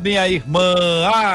minha irmã.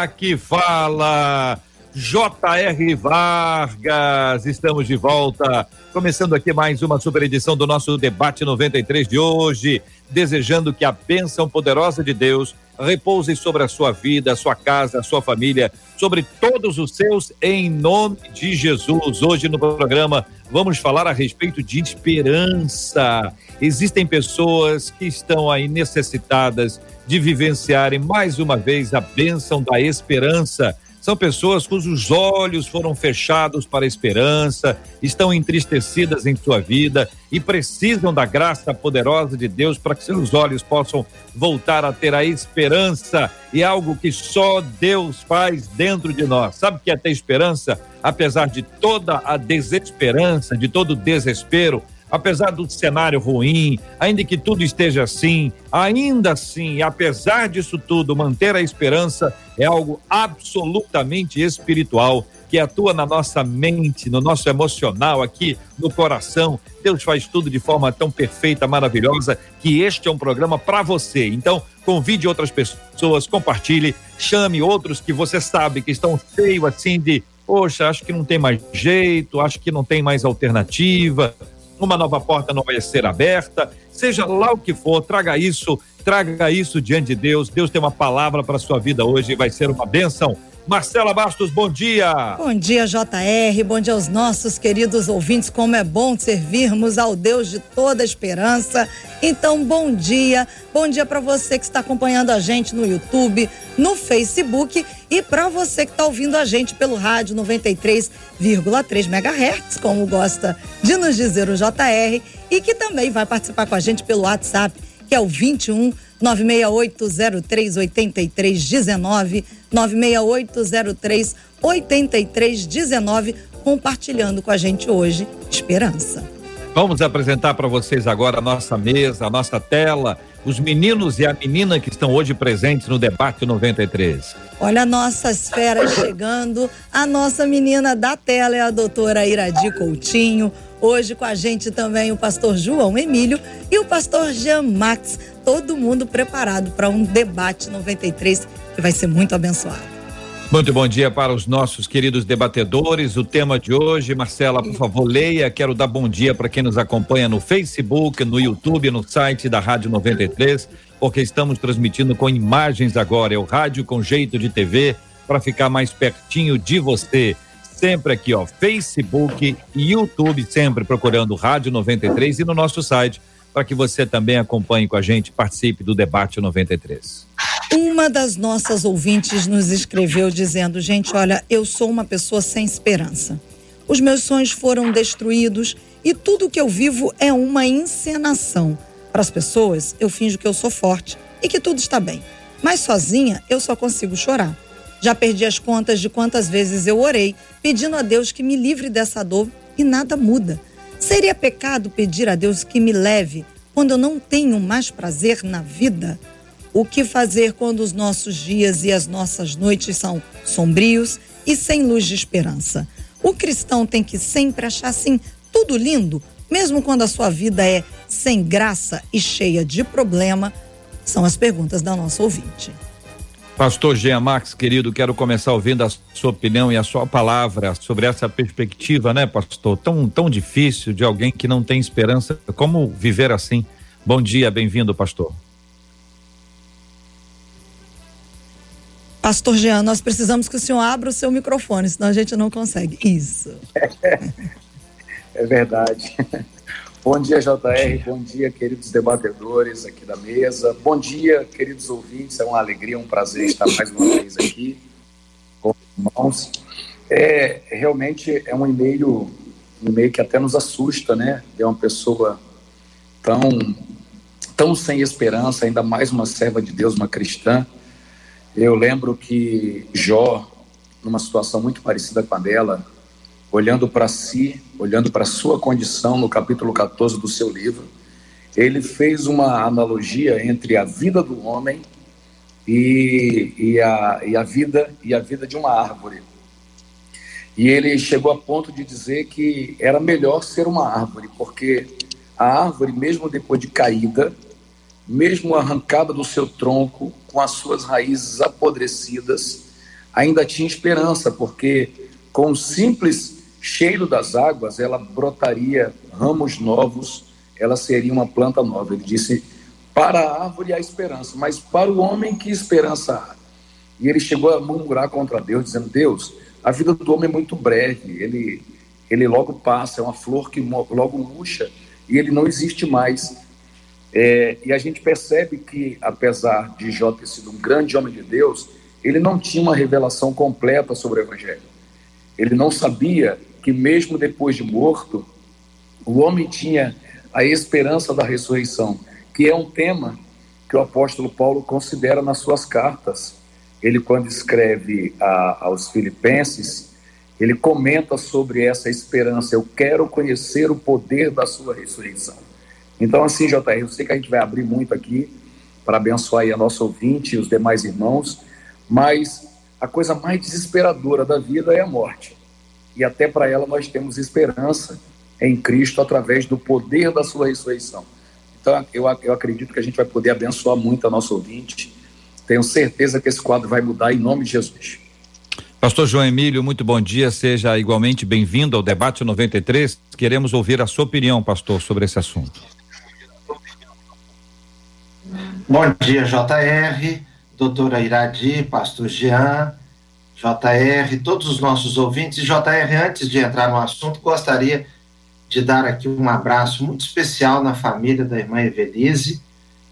Aqui fala J.R. Vargas. Estamos de volta. Começando aqui mais uma super edição do nosso debate 93 de hoje, desejando que a bênção poderosa de Deus repouse sobre a sua vida, a sua casa, a sua família, sobre todos os seus, em nome de Jesus. Hoje no programa vamos falar a respeito de esperança. Existem pessoas que estão aí necessitadas de vivenciarem mais uma vez a bênção da esperança são pessoas cujos olhos foram fechados para a esperança, estão entristecidas em sua vida e precisam da graça poderosa de Deus para que seus olhos possam voltar a ter a esperança e algo que só Deus faz dentro de nós. Sabe o que é ter esperança? Apesar de toda a desesperança, de todo o desespero, apesar do cenário ruim, ainda que tudo esteja assim, ainda assim, apesar disso tudo, manter a esperança é algo absolutamente espiritual que atua na nossa mente, no nosso emocional, aqui no coração. Deus faz tudo de forma tão perfeita, maravilhosa, que este é um programa para você. Então, convide outras pessoas, compartilhe, chame outros que você sabe que estão cheios assim de, poxa, acho que não tem mais jeito, acho que não tem mais alternativa uma nova porta não vai ser aberta, seja lá o que for, traga isso, traga isso diante de Deus. Deus tem uma palavra para sua vida hoje e vai ser uma bênção. Marcela Bastos, bom dia. Bom dia, JR. Bom dia aos nossos queridos ouvintes. Como é bom servirmos ao Deus de toda esperança. Então, bom dia. Bom dia para você que está acompanhando a gente no YouTube, no Facebook e para você que está ouvindo a gente pelo rádio 93,3 MHz, como gosta de nos dizer o JR, e que também vai participar com a gente pelo WhatsApp, que é o 21 968038319, 968038319, compartilhando com a gente hoje esperança. Vamos apresentar para vocês agora a nossa mesa, a nossa tela, os meninos e a menina que estão hoje presentes no debate 93. Olha a nossa esfera chegando, a nossa menina da tela é a doutora Iradi Coutinho, Hoje com a gente também o pastor João Emílio e o pastor Jean Max, todo mundo preparado para um debate 93 que vai ser muito abençoado. Muito bom dia para os nossos queridos debatedores. O tema de hoje, Marcela, por favor, leia. Quero dar bom dia para quem nos acompanha no Facebook, no YouTube, no site da Rádio 93, porque estamos transmitindo com imagens agora. É o rádio com jeito de TV para ficar mais pertinho de você sempre aqui, ó, Facebook e YouTube, sempre procurando Rádio 93 e no nosso site, para que você também acompanhe com a gente, participe do debate 93. Uma das nossas ouvintes nos escreveu dizendo: Gente, olha, eu sou uma pessoa sem esperança. Os meus sonhos foram destruídos e tudo que eu vivo é uma encenação. Para as pessoas, eu finjo que eu sou forte e que tudo está bem. Mas sozinha, eu só consigo chorar. Já perdi as contas de quantas vezes eu orei pedindo a Deus que me livre dessa dor e nada muda. Seria pecado pedir a Deus que me leve quando eu não tenho mais prazer na vida? O que fazer quando os nossos dias e as nossas noites são sombrios e sem luz de esperança? O cristão tem que sempre achar assim tudo lindo, mesmo quando a sua vida é sem graça e cheia de problema? São as perguntas da nossa ouvinte. Pastor Jean Max, querido, quero começar ouvindo a sua opinião e a sua palavra sobre essa perspectiva, né, pastor? Tão, tão difícil de alguém que não tem esperança. Como viver assim? Bom dia, bem-vindo, pastor. Pastor Jean, nós precisamos que o senhor abra o seu microfone, senão a gente não consegue. Isso. É verdade. Bom dia, JR. Bom dia, queridos debatedores aqui da mesa. Bom dia, queridos ouvintes. É uma alegria, um prazer estar mais uma vez aqui com os irmãos. É, realmente é um e-mail, um e-mail que até nos assusta, né? De uma pessoa tão, tão sem esperança, ainda mais uma serva de Deus, uma cristã. Eu lembro que Jó, numa situação muito parecida com a dela, olhando para si, olhando para sua condição no capítulo 14 do seu livro, ele fez uma analogia entre a vida do homem e, e, a, e a vida e a vida de uma árvore. E ele chegou a ponto de dizer que era melhor ser uma árvore, porque a árvore, mesmo depois de caída, mesmo arrancada do seu tronco, com as suas raízes apodrecidas, ainda tinha esperança, porque com o simples cheiro das águas, ela brotaria ramos novos, ela seria uma planta nova. Ele disse: para a árvore há esperança, mas para o homem que esperança há? E ele chegou a murmurar contra Deus, dizendo: Deus, a vida do homem é muito breve, ele, ele logo passa, é uma flor que logo murcha e ele não existe mais. É, e a gente percebe que, apesar de Jó ter sido um grande homem de Deus, ele não tinha uma revelação completa sobre o Evangelho. Ele não sabia que mesmo depois de morto, o homem tinha a esperança da ressurreição, que é um tema que o apóstolo Paulo considera nas suas cartas. Ele, quando escreve a, aos Filipenses, ele comenta sobre essa esperança. Eu quero conhecer o poder da sua ressurreição. Então, assim, JR, eu sei que a gente vai abrir muito aqui para abençoar aí a nossa ouvinte e os demais irmãos, mas a coisa mais desesperadora da vida é a morte e até para ela nós temos esperança em Cristo através do poder da sua ressurreição. Então, eu, eu acredito que a gente vai poder abençoar muito a nossa ouvinte. Tenho certeza que esse quadro vai mudar em nome de Jesus. Pastor João Emílio, muito bom dia. Seja igualmente bem-vindo ao Debate 93. Queremos ouvir a sua opinião, pastor, sobre esse assunto. Bom dia, JR, doutora Iradi, pastor Jean, JR, todos os nossos ouvintes. JR, antes de entrar no assunto, gostaria de dar aqui um abraço muito especial na família da irmã Evelise.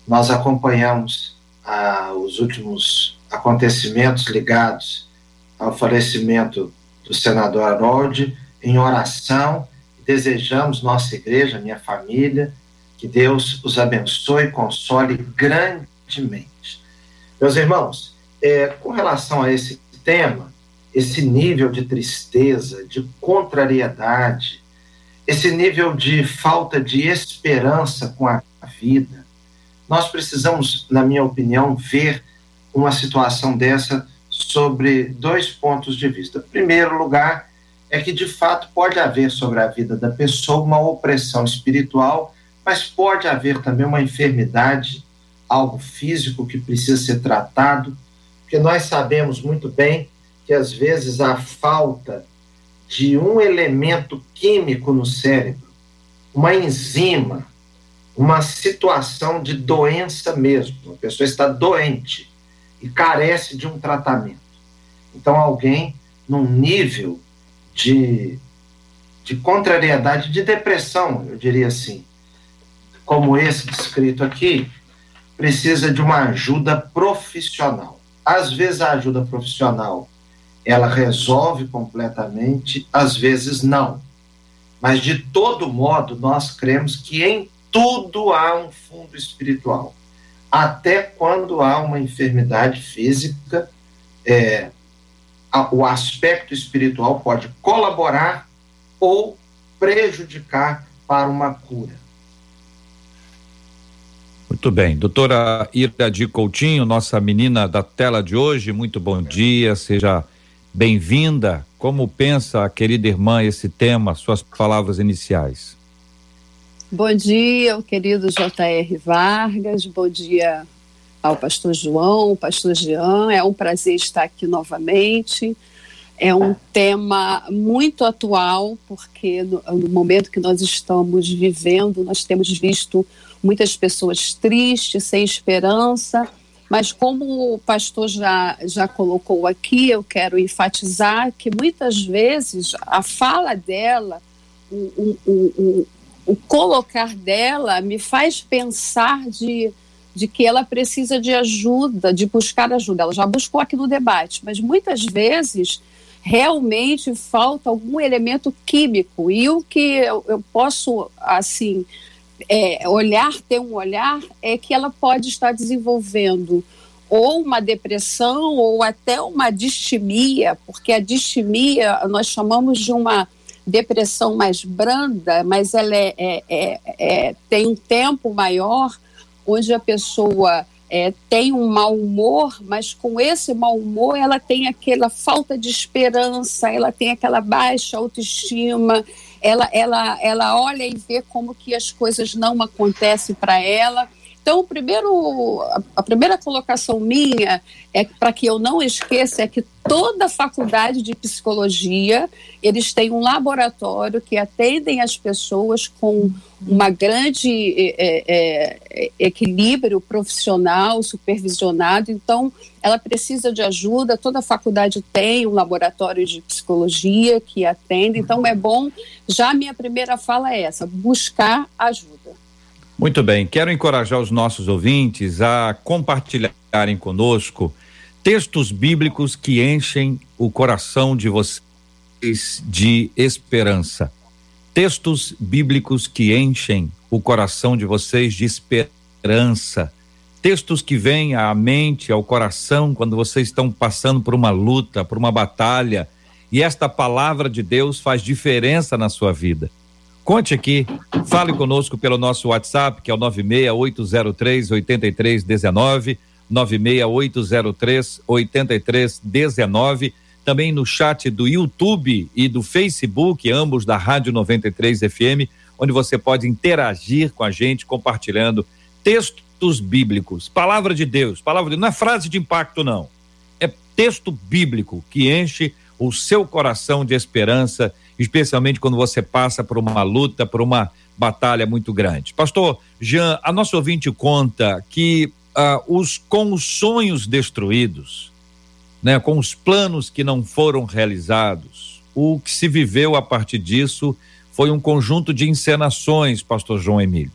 Nós acompanhamos ah, os últimos acontecimentos ligados ao falecimento do senador Harold em oração. Desejamos, nossa igreja, minha família, que Deus os abençoe e console grandemente. Meus irmãos, é, com relação a esse tema, esse nível de tristeza, de contrariedade, esse nível de falta de esperança com a vida, nós precisamos, na minha opinião, ver uma situação dessa sobre dois pontos de vista. Em primeiro lugar, é que de fato pode haver sobre a vida da pessoa uma opressão espiritual, mas pode haver também uma enfermidade, algo físico que precisa ser tratado porque nós sabemos muito bem que às vezes a falta de um elemento químico no cérebro, uma enzima, uma situação de doença mesmo, a pessoa está doente e carece de um tratamento. Então, alguém num nível de, de contrariedade, de depressão, eu diria assim, como esse descrito aqui, precisa de uma ajuda profissional. Às vezes a ajuda profissional ela resolve completamente, às vezes não. Mas de todo modo, nós cremos que em tudo há um fundo espiritual. Até quando há uma enfermidade física, é, a, o aspecto espiritual pode colaborar ou prejudicar para uma cura. Muito bem. Doutora Iradi Coutinho, nossa menina da tela de hoje, muito bom dia, seja bem-vinda. Como pensa a querida irmã esse tema, suas palavras iniciais? Bom dia, querido J.R. Vargas, bom dia ao pastor João, pastor Jean, é um prazer estar aqui novamente. É um tema muito atual, porque no, no momento que nós estamos vivendo, nós temos visto muitas pessoas tristes, sem esperança. Mas como o pastor já, já colocou aqui, eu quero enfatizar que muitas vezes a fala dela, o, o, o, o colocar dela me faz pensar de, de que ela precisa de ajuda, de buscar ajuda. Ela já buscou aqui no debate, mas muitas vezes realmente falta algum elemento químico. E o que eu, eu posso, assim, é, olhar, ter um olhar, é que ela pode estar desenvolvendo ou uma depressão ou até uma distimia, porque a distimia nós chamamos de uma depressão mais branda, mas ela é, é, é, é tem um tempo maior onde a pessoa é, tem um mau humor, mas com esse mau humor ela tem aquela falta de esperança, ela tem aquela baixa autoestima, ela, ela, ela olha e vê como que as coisas não acontecem para ela então, o primeiro, a primeira colocação minha é para que eu não esqueça é que toda faculdade de psicologia eles têm um laboratório que atendem as pessoas com uma grande é, é, equilíbrio profissional supervisionado. Então, ela precisa de ajuda. Toda faculdade tem um laboratório de psicologia que atende. Então, é bom. Já a minha primeira fala é essa: buscar ajuda. Muito bem, quero encorajar os nossos ouvintes a compartilharem conosco textos bíblicos que enchem o coração de vocês de esperança. Textos bíblicos que enchem o coração de vocês de esperança. Textos que vêm à mente, ao coração, quando vocês estão passando por uma luta, por uma batalha, e esta palavra de Deus faz diferença na sua vida. Conte aqui, fale conosco pelo nosso WhatsApp, que é o 96803 8319, 96803 8319, também no chat do YouTube e do Facebook, ambos da Rádio 93 FM, onde você pode interagir com a gente compartilhando textos bíblicos, palavra de Deus, palavra de não é frase de impacto não. É texto bíblico que enche o seu coração de esperança especialmente quando você passa por uma luta, por uma batalha muito grande. Pastor Jean, a nossa ouvinte conta que uh, os com os sonhos destruídos, né, com os planos que não foram realizados, o que se viveu a partir disso foi um conjunto de encenações, pastor João Emílio.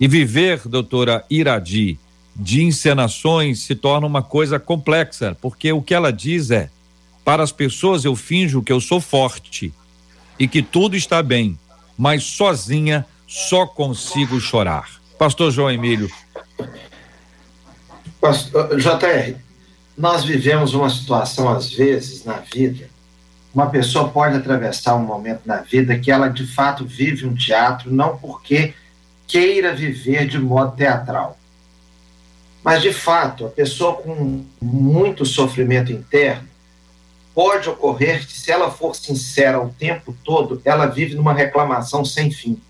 E viver, doutora Iradi, de encenações se torna uma coisa complexa, porque o que ela diz é: para as pessoas eu finjo que eu sou forte, e que tudo está bem, mas sozinha só consigo chorar. Pastor João Emílio. JR, nós vivemos uma situação, às vezes, na vida. Uma pessoa pode atravessar um momento na vida que ela de fato vive um teatro, não porque queira viver de modo teatral. Mas, de fato, a pessoa com muito sofrimento interno, pode ocorrer que, se ela for sincera o tempo todo, ela vive numa reclamação sem fim.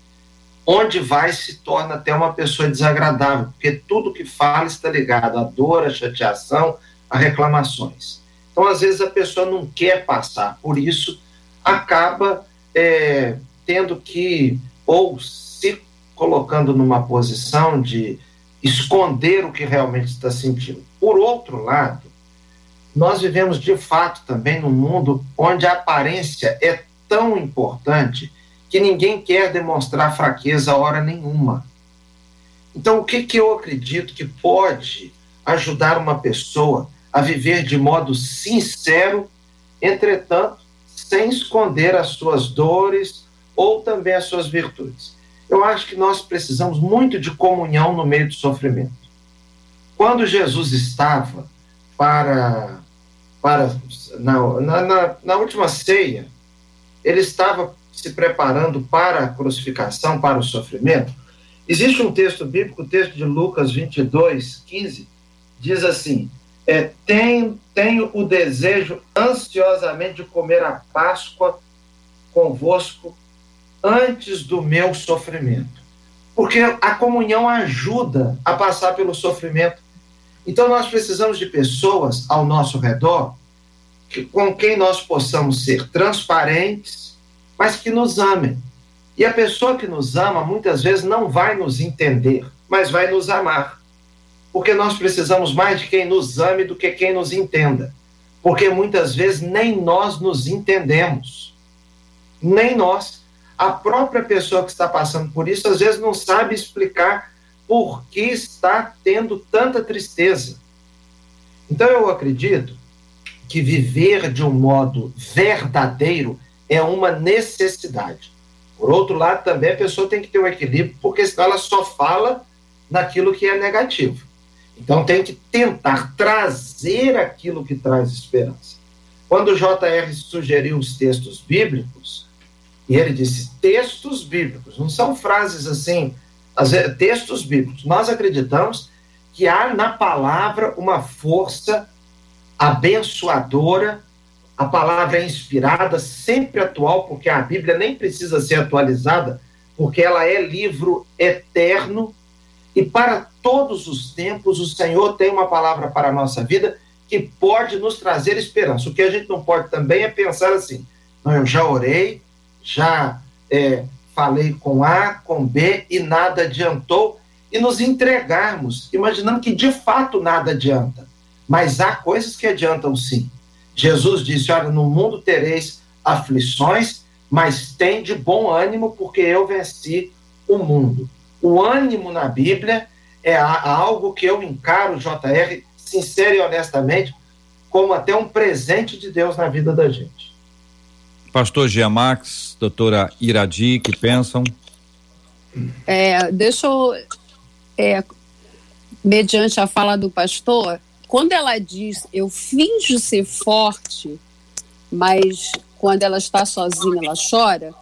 Onde vai se torna até uma pessoa desagradável, porque tudo que fala está ligado à dor, à chateação, a reclamações. Então, às vezes, a pessoa não quer passar por isso, acaba é, tendo que, ou se colocando numa posição de esconder o que realmente está sentindo. Por outro lado, nós vivemos de fato também num mundo onde a aparência é tão importante que ninguém quer demonstrar fraqueza a hora nenhuma. Então, o que, que eu acredito que pode ajudar uma pessoa a viver de modo sincero, entretanto, sem esconder as suas dores ou também as suas virtudes? Eu acho que nós precisamos muito de comunhão no meio do sofrimento. Quando Jesus estava para para na, na, na última ceia, ele estava se preparando para a crucificação, para o sofrimento. Existe um texto bíblico, o texto de Lucas 22, 15, diz assim: é, tenho, tenho o desejo ansiosamente de comer a Páscoa convosco antes do meu sofrimento. Porque a comunhão ajuda a passar pelo sofrimento então, nós precisamos de pessoas ao nosso redor que, com quem nós possamos ser transparentes, mas que nos amem. E a pessoa que nos ama, muitas vezes, não vai nos entender, mas vai nos amar. Porque nós precisamos mais de quem nos ame do que quem nos entenda. Porque muitas vezes nem nós nos entendemos. Nem nós. A própria pessoa que está passando por isso, às vezes, não sabe explicar por que está tendo tanta tristeza. Então eu acredito que viver de um modo verdadeiro é uma necessidade. Por outro lado, também a pessoa tem que ter um equilíbrio, porque senão ela só fala naquilo que é negativo. Então tem que tentar trazer aquilo que traz esperança. Quando o JR sugeriu os textos bíblicos, e ele disse textos bíblicos, não são frases assim, textos bíblicos. Nós acreditamos que há na palavra uma força abençoadora, a palavra é inspirada, sempre atual, porque a Bíblia nem precisa ser atualizada, porque ela é livro eterno e para todos os tempos o Senhor tem uma palavra para a nossa vida que pode nos trazer esperança. O que a gente não pode também é pensar assim: não, eu já orei, já é, falei com A, com B e nada adiantou, e nos entregarmos, imaginando que de fato nada adianta. Mas há coisas que adiantam sim. Jesus disse: Olha, no mundo tereis aflições, mas tem de bom ânimo, porque eu venci o mundo. O ânimo na Bíblia é algo que eu encaro, JR, sincero e honestamente, como até um presente de Deus na vida da gente. Pastor Giamax, doutora Iradi, que pensam? É, deixa eu, é, mediante a fala do pastor, quando ela diz eu finjo ser forte, mas quando ela está sozinha ela chora,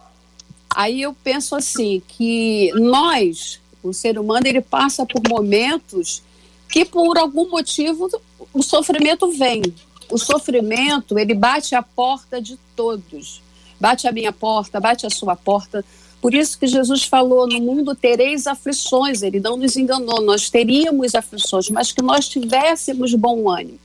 aí eu penso assim que nós, o ser humano, ele passa por momentos que por algum motivo o sofrimento vem. O sofrimento, ele bate a porta de todos. Bate a minha porta, bate a sua porta. Por isso que Jesus falou: no mundo tereis aflições. Ele não nos enganou, nós teríamos aflições, mas que nós tivéssemos bom ânimo.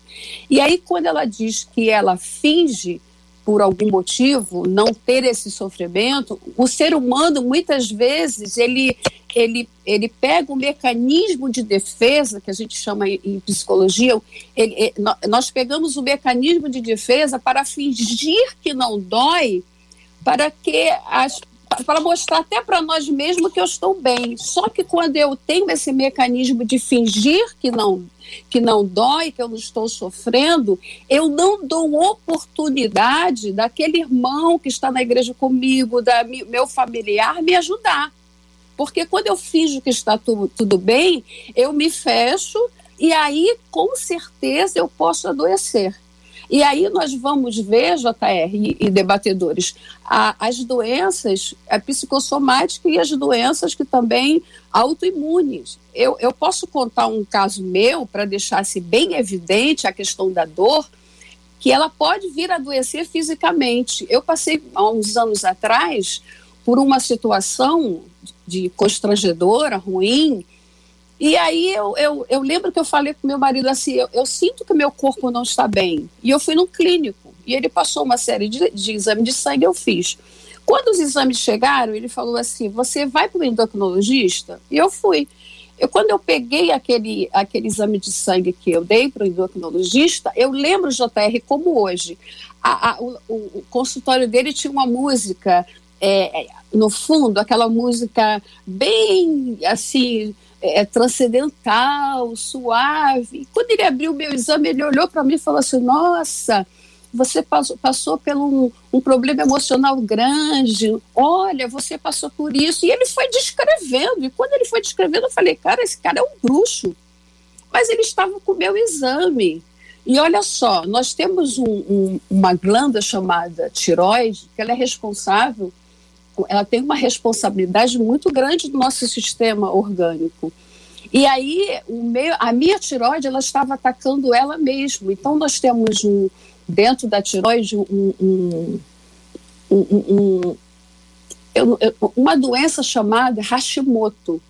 E aí, quando ela diz que ela finge, por algum motivo, não ter esse sofrimento, o ser humano, muitas vezes, ele, ele, ele pega o mecanismo de defesa, que a gente chama em psicologia, ele, nós pegamos o mecanismo de defesa para fingir que não dói, para que as para mostrar até para nós mesmos que eu estou bem. Só que quando eu tenho esse mecanismo de fingir que não que não dói, que eu não estou sofrendo, eu não dou oportunidade daquele irmão que está na igreja comigo, da meu familiar me ajudar. Porque quando eu finjo que está tu, tudo bem, eu me fecho e aí com certeza eu posso adoecer. E aí nós vamos ver, JR e, e debatedores, a, as doenças a psicossomáticas e as doenças que também autoimunes. Eu, eu posso contar um caso meu para deixar-se bem evidente a questão da dor, que ela pode vir a adoecer fisicamente. Eu passei há uns anos atrás por uma situação de constrangedora, ruim, e aí eu, eu, eu lembro que eu falei com meu marido assim, eu, eu sinto que meu corpo não está bem. E eu fui no clínico. E ele passou uma série de, de exames de sangue, eu fiz. Quando os exames chegaram, ele falou assim: você vai para o endocrinologista? E eu fui. Eu, quando eu peguei aquele, aquele exame de sangue que eu dei para o endocrinologista, eu lembro, JR, como hoje. A, a, o, o, consultório dele tinha uma música, é, no fundo, aquela música bem assim é, transcendental, suave. Quando ele abriu o meu exame, ele olhou para mim e falou assim: Nossa, você passou, passou por um, um, problema emocional grande, olha, você passou por isso. E ele foi descrevendo, e quando ele foi descrevendo, eu falei: Cara, esse cara é um bruxo. Mas ele estava com o meu exame. E olha só, nós temos um, um, uma glândula chamada tiroide, que ela é responsável ela tem uma responsabilidade muito grande do nosso sistema orgânico. E aí, o meu, a minha tiroide, ela estava atacando ela mesma. Então, nós temos um, dentro da tiroide um, um, um, uma doença chamada Hashimoto.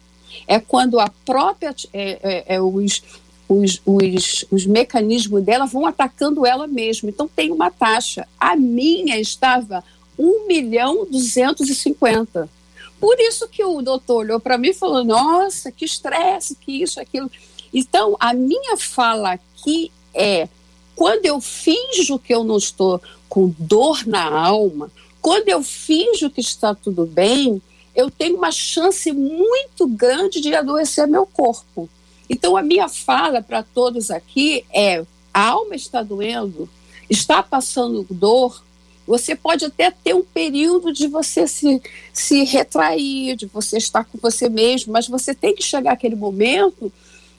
É quando a própria, é, é, é os, os, os, os mecanismos dela vão atacando ela mesma. Então, tem uma taxa. A minha estava 1 milhão 250. Por isso que o doutor olhou para mim e falou: nossa, que estresse, que isso, aquilo. Então, a minha fala aqui é: quando eu finjo que eu não estou com dor na alma, quando eu finjo que está tudo bem, eu tenho uma chance muito grande de adoecer meu corpo. Então, a minha fala para todos aqui é: a alma está doendo, está passando dor, você pode até ter um período de você se, se retrair, de você estar com você mesmo, mas você tem que chegar aquele momento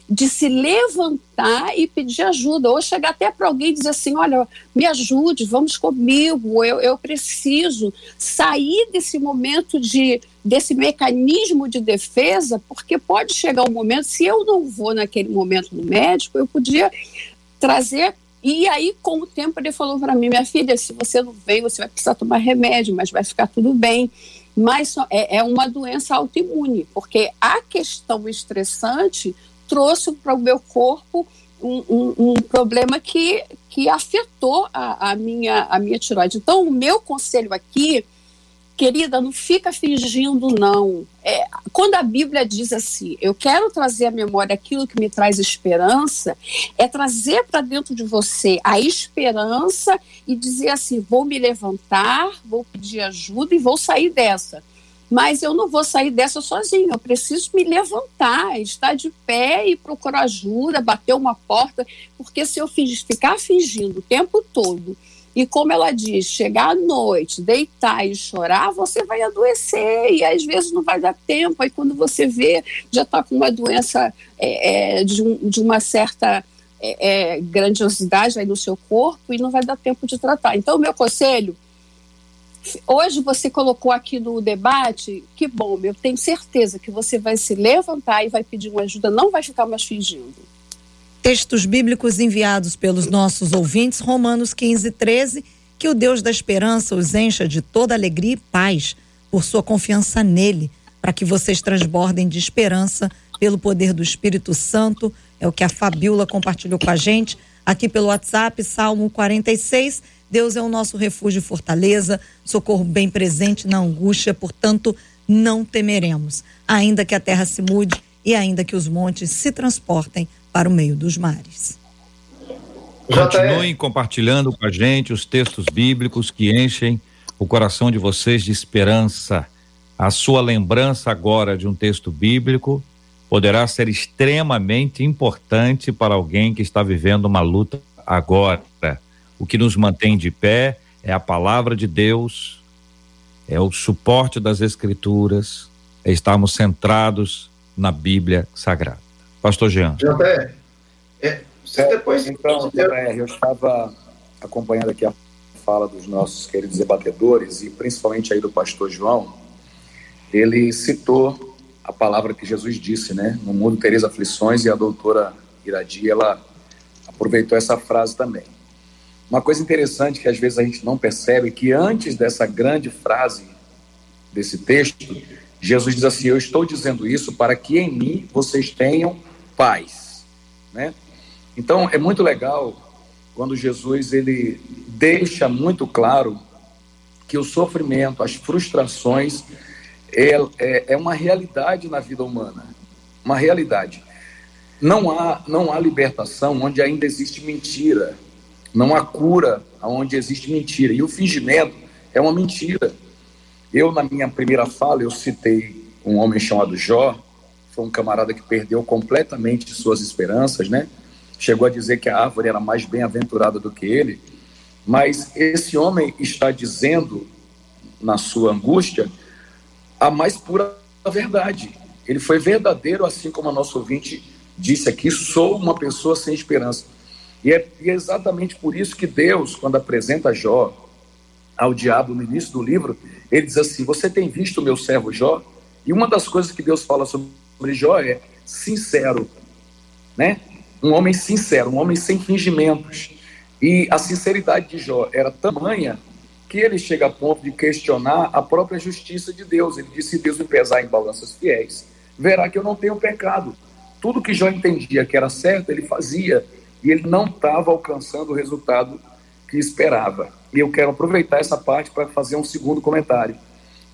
de se levantar e pedir ajuda, ou chegar até para alguém e dizer assim: olha, me ajude, vamos comigo, eu, eu preciso sair desse momento de desse mecanismo de defesa, porque pode chegar um momento, se eu não vou naquele momento no médico, eu podia trazer. E aí, com o tempo, ele falou para mim: minha filha, se você não vem, você vai precisar tomar remédio, mas vai ficar tudo bem mas é, é uma doença autoimune, porque a questão estressante trouxe para o meu corpo um, um, um, problema que, que afetou a, a, minha, a minha tiroide. Então, o meu conselho aqui, querida, não fica fingindo, não. É, quando a Bíblia diz assim, eu quero trazer à memória aquilo que me traz esperança, é trazer para dentro de você a esperança e dizer assim: vou me levantar, vou pedir ajuda e vou sair dessa mas eu não vou sair dessa sozinho. Eu preciso me levantar, estar de pé e procurar ajuda, bater uma porta, porque se eu ficar fingindo o tempo todo e como ela diz, chegar à noite, deitar e chorar, você vai adoecer e às vezes não vai dar tempo. Aí quando você vê, já está com uma doença é, é, de, um, de, uma certa é, é, grandiosidade aí no seu corpo e não vai dar tempo de tratar. Então, meu conselho hoje você colocou aqui no debate, que bom, eu tenho certeza que você vai se levantar e vai pedir uma ajuda, não vai ficar mais fingindo. Textos bíblicos enviados pelos nossos ouvintes, Romanos 15, 13, que o Deus da esperança os encha de toda alegria e paz por sua confiança nele, para que vocês transbordem de esperança pelo poder do Espírito Santo. É o que a Fabiola compartilhou com a gente aqui pelo WhatsApp, Salmo 46 Deus é o nosso refúgio e fortaleza, socorro bem presente na angústia, portanto, não temeremos, ainda que a terra se mude e ainda que os montes se transportem para o meio dos mares. Continuem compartilhando com a gente os textos bíblicos que enchem o coração de vocês de esperança. A sua lembrança agora de um texto bíblico poderá ser extremamente importante para alguém que está vivendo uma luta agora. O que nos mantém de pé é a palavra de Deus, é o suporte das Escrituras, é estarmos centrados na Bíblia Sagrada. Pastor Jean. JR, é, você depois. Então, JR, eu estava acompanhando aqui a fala dos nossos queridos debatedores e principalmente aí do pastor João. Ele citou a palavra que Jesus disse, né? No mundo tereis aflições e a doutora Iradi, ela aproveitou essa frase também. Uma coisa interessante que às vezes a gente não percebe é que antes dessa grande frase desse texto, Jesus diz assim: Eu estou dizendo isso para que em mim vocês tenham paz, né? Então é muito legal quando Jesus ele deixa muito claro que o sofrimento, as frustrações é, é, é uma realidade na vida humana, uma realidade. Não há não há libertação onde ainda existe mentira, não há cura onde existe mentira. E o fingimento é uma mentira. Eu, na minha primeira fala, eu citei um homem chamado Jó, foi um camarada que perdeu completamente suas esperanças, né? Chegou a dizer que a árvore era mais bem-aventurada do que ele. Mas esse homem está dizendo, na sua angústia, a mais pura verdade. Ele foi verdadeiro, assim como a nossa ouvinte disse aqui: sou uma pessoa sem esperança. E é, e é exatamente por isso que Deus, quando apresenta Jó ao diabo no início do livro, ele diz assim: Você tem visto o meu servo Jó? E uma das coisas que Deus fala sobre Jó é sincero, né? Um homem sincero, um homem sem fingimentos. E a sinceridade de Jó era tamanha que ele chega a ponto de questionar a própria justiça de Deus. Ele disse: Se Deus me pesar em balanças fiéis, verá que eu não tenho pecado. Tudo que Jó entendia que era certo, ele fazia e ele não estava alcançando o resultado que esperava. E eu quero aproveitar essa parte para fazer um segundo comentário.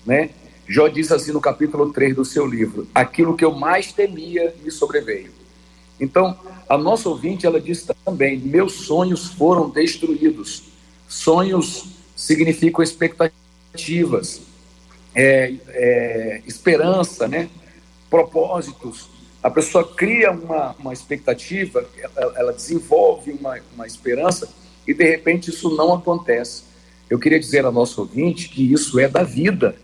Né? Jó diz assim no capítulo 3 do seu livro: Aquilo que eu mais temia me sobreveio. Então, a nossa ouvinte, ela diz também: Meus sonhos foram destruídos. Sonhos significam expectativas, é, é, esperança, né? propósitos, a pessoa cria uma, uma expectativa, ela, ela desenvolve uma, uma esperança e de repente isso não acontece. Eu queria dizer a nosso ouvinte que isso é da vida,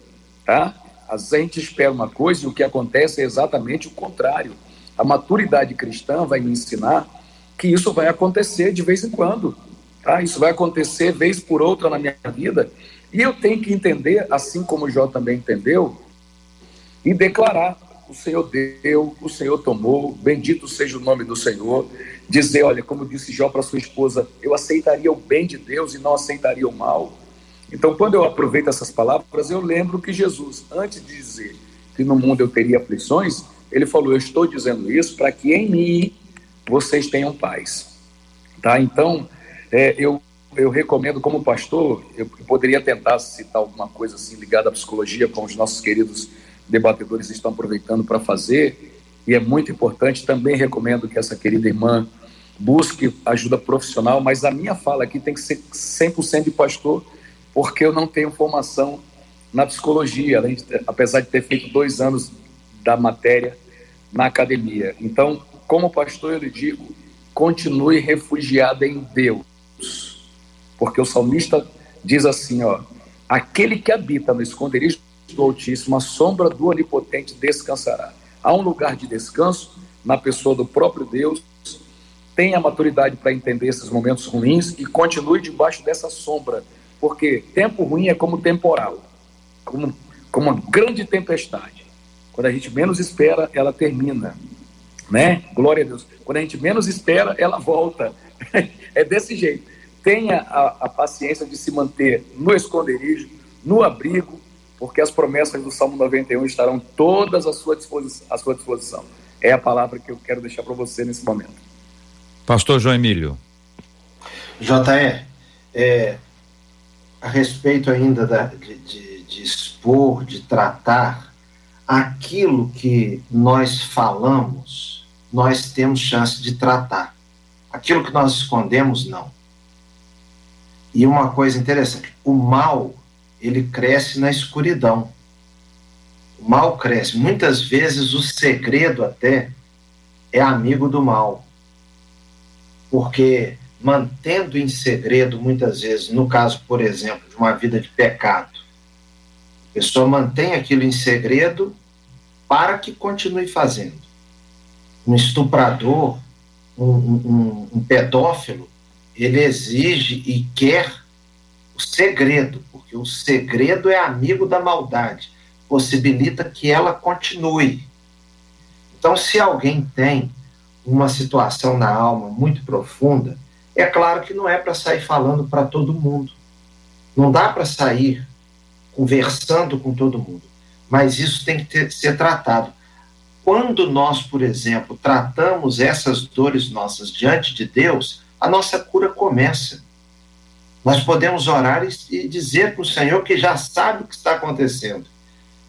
tá? A gente espera uma coisa e o que acontece é exatamente o contrário. A maturidade cristã vai me ensinar que isso vai acontecer de vez em quando. Tá? Isso vai acontecer vez por outra na minha vida. E eu tenho que entender, assim como o Jó também entendeu, e declarar: o Senhor deu, o Senhor tomou, bendito seja o nome do Senhor. Dizer: olha, como disse Jó para sua esposa, eu aceitaria o bem de Deus e não aceitaria o mal. Então, quando eu aproveito essas palavras, eu lembro que Jesus, antes de dizer que no mundo eu teria aflições, ele falou: Eu estou dizendo isso para que em mim vocês tenham paz. Tá? Então, é, eu, eu recomendo, como pastor, eu poderia tentar citar alguma coisa assim ligada à psicologia, como os nossos queridos debatedores estão aproveitando para fazer, e é muito importante. Também recomendo que essa querida irmã busque ajuda profissional, mas a minha fala aqui tem que ser 100% de pastor, porque eu não tenho formação na psicologia, de, apesar de ter feito dois anos da matéria na academia. Então, como pastor, eu lhe digo: continue refugiado em Deus, porque o salmista diz assim: ó, aquele que habita no esconderijo do Altíssimo, a sombra do Onipotente descansará. Há um lugar de descanso na pessoa do próprio Deus. Tenha maturidade para entender esses momentos ruins e continue debaixo dessa sombra, porque tempo ruim é como temporal, como, como uma grande tempestade. Quando a gente menos espera, ela termina. Né? Glória a Deus. Quando a gente menos espera, ela volta. é desse jeito. Tenha a, a paciência de se manter no esconderijo, no abrigo, porque as promessas do Salmo 91 estarão todas à sua disposição. À sua disposição. É a palavra que eu quero deixar para você nesse momento. Pastor João Emílio. JE, é, a respeito ainda da, de, de, de expor, de tratar aquilo que nós falamos, nós temos chance de tratar. Aquilo que nós escondemos, não. E uma coisa interessante, o mal, ele cresce na escuridão. O mal cresce. Muitas vezes o segredo até é amigo do mal. Porque mantendo em segredo, muitas vezes, no caso, por exemplo, de uma vida de pecado, a pessoa mantém aquilo em segredo para que continue fazendo. Um estuprador, um, um, um pedófilo, ele exige e quer o segredo, porque o segredo é amigo da maldade, possibilita que ela continue. Então, se alguém tem uma situação na alma muito profunda, é claro que não é para sair falando para todo mundo. Não dá para sair conversando com todo mundo mas isso tem que ter, ser tratado. Quando nós, por exemplo, tratamos essas dores nossas diante de Deus, a nossa cura começa. Nós podemos orar e, dizer para o Senhor que já sabe o que está acontecendo.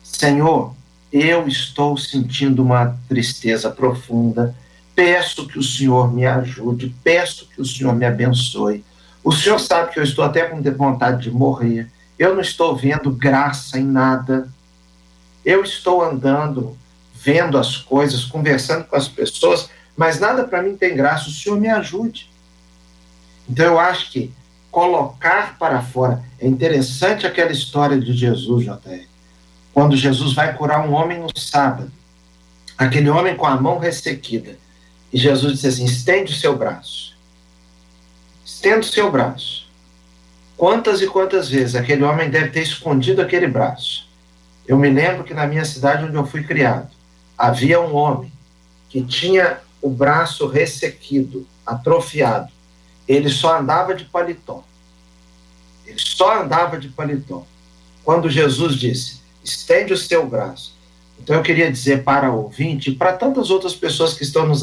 Senhor, eu estou sentindo uma tristeza profunda. Peço que o Senhor me ajude, peço que o Senhor me abençoe. O Senhor sabe que eu estou até com vontade de morrer. Eu não estou vendo graça em nada. Eu estou andando, vendo as coisas, conversando com as pessoas, mas nada para mim tem graça. O Senhor me ajude. Então eu acho que colocar para fora é interessante aquela história de Jesus, JR. Quando Jesus vai curar um homem no sábado, aquele homem com a mão ressequida, e Jesus diz assim: estende o seu braço. Estende o seu braço. Quantas e quantas vezes aquele homem deve ter escondido aquele braço? Eu me lembro que na minha cidade onde eu fui criado, havia um homem que tinha o braço ressequido, atrofiado. Ele só andava de paletó. Ele só andava de paletó. Quando Jesus disse: estende o seu braço. Então eu queria dizer para o ouvinte, e para tantas outras pessoas que estão nos,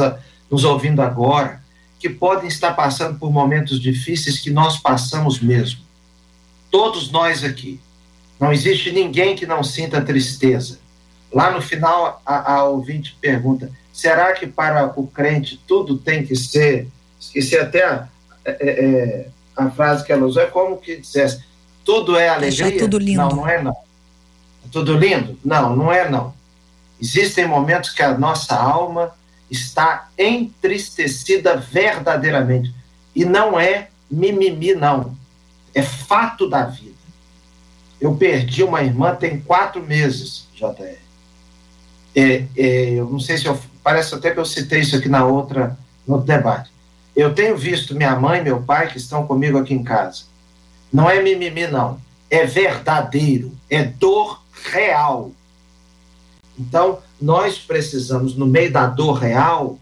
nos ouvindo agora, que podem estar passando por momentos difíceis que nós passamos mesmo. Todos nós aqui. Não existe ninguém que não sinta tristeza. Lá no final, a, a ouvinte pergunta: será que para o crente tudo tem que ser? Esqueci até a, é, é, é a frase que ela usou, é como que dissesse: tudo é alegria? Deixar tudo lindo. Não, não é não. É tudo lindo? Não, não é não. Existem momentos que a nossa alma está entristecida verdadeiramente. E não é mimimi, não. É fato da vida. Eu perdi uma irmã tem quatro meses, JR. É, é, eu não sei se eu parece até que eu citei isso aqui na outra, no outro debate. Eu tenho visto minha mãe e meu pai que estão comigo aqui em casa. Não é mimimi, não. É verdadeiro. É dor real. Então, nós precisamos, no meio da dor real,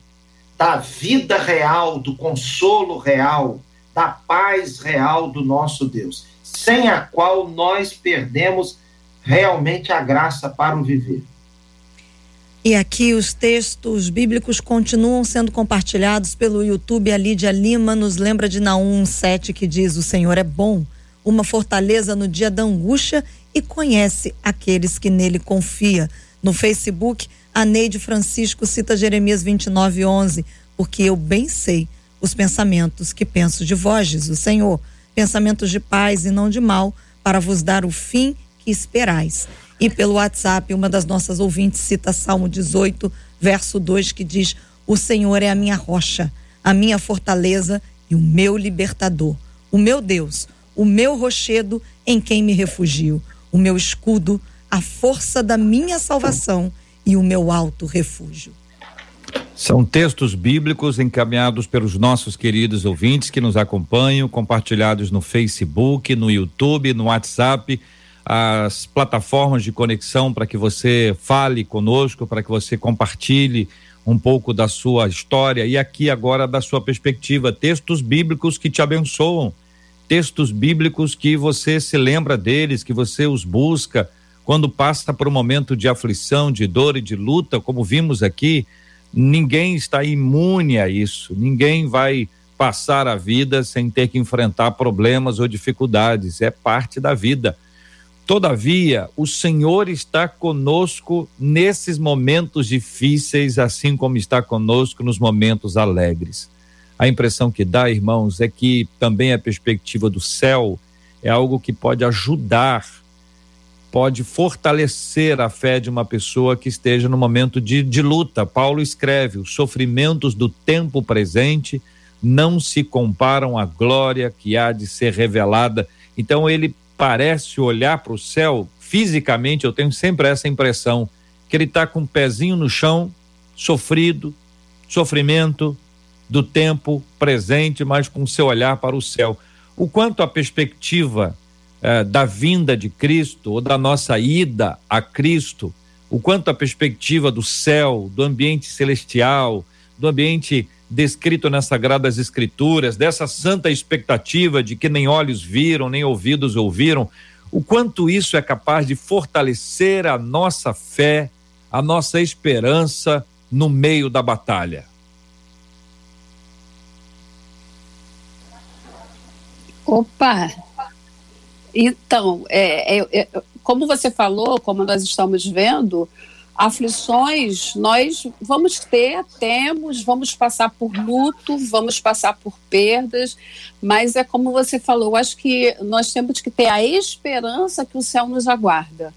da vida real, do consolo real, da paz real do nosso Deus, sem a qual nós perdemos realmente a graça para o viver. E aqui os textos bíblicos continuam sendo compartilhados pelo YouTube. A Lídia Lima nos lembra de Naum 7 que diz: O Senhor é bom, uma fortaleza no dia da angústia e conhece aqueles que nele confia. No Facebook, a Neide Francisco cita Jeremias 29, 11, porque eu bem sei os pensamentos que penso de vós, diz o Senhor, pensamentos de paz e não de mal, para vos dar o fim que esperais. E pelo WhatsApp, uma das nossas ouvintes cita Salmo 18, verso 2, que diz: O Senhor é a minha rocha, a minha fortaleza e o meu libertador, o meu Deus, o meu rochedo em quem me refugio, o meu escudo, a força da minha salvação e o meu alto refúgio. São textos bíblicos encaminhados pelos nossos queridos ouvintes que nos acompanham, compartilhados no Facebook, no YouTube, no WhatsApp as plataformas de conexão para que você fale conosco, para que você compartilhe um pouco da sua história e aqui agora da sua perspectiva, textos bíblicos que te abençoam, textos bíblicos que você se lembra deles, que você os busca quando passa por um momento de aflição, de dor e de luta, como vimos aqui, ninguém está imune a isso, ninguém vai passar a vida sem ter que enfrentar problemas ou dificuldades, é parte da vida. Todavia, o Senhor está conosco nesses momentos difíceis, assim como está conosco nos momentos alegres. A impressão que dá, irmãos, é que também a perspectiva do céu é algo que pode ajudar, pode fortalecer a fé de uma pessoa que esteja no momento de, de luta. Paulo escreve: os sofrimentos do tempo presente não se comparam à glória que há de ser revelada. Então, ele parece olhar para o céu, fisicamente eu tenho sempre essa impressão, que ele está com o pezinho no chão, sofrido, sofrimento do tempo presente, mas com seu olhar para o céu. O quanto a perspectiva eh, da vinda de Cristo ou da nossa ida a Cristo, o quanto a perspectiva do céu, do ambiente celestial, do ambiente descrito nas Sagradas Escrituras, dessa santa expectativa de que nem olhos viram, nem ouvidos ouviram, o quanto isso é capaz de fortalecer a nossa fé, a nossa esperança no meio da batalha. Opa! Então, é, é, é, como você falou, como nós estamos vendo, aflições nós vamos ter, temos, vamos passar por luto, vamos passar por perdas, mas é como você falou, acho que nós temos que ter a esperança que o céu nos aguarda.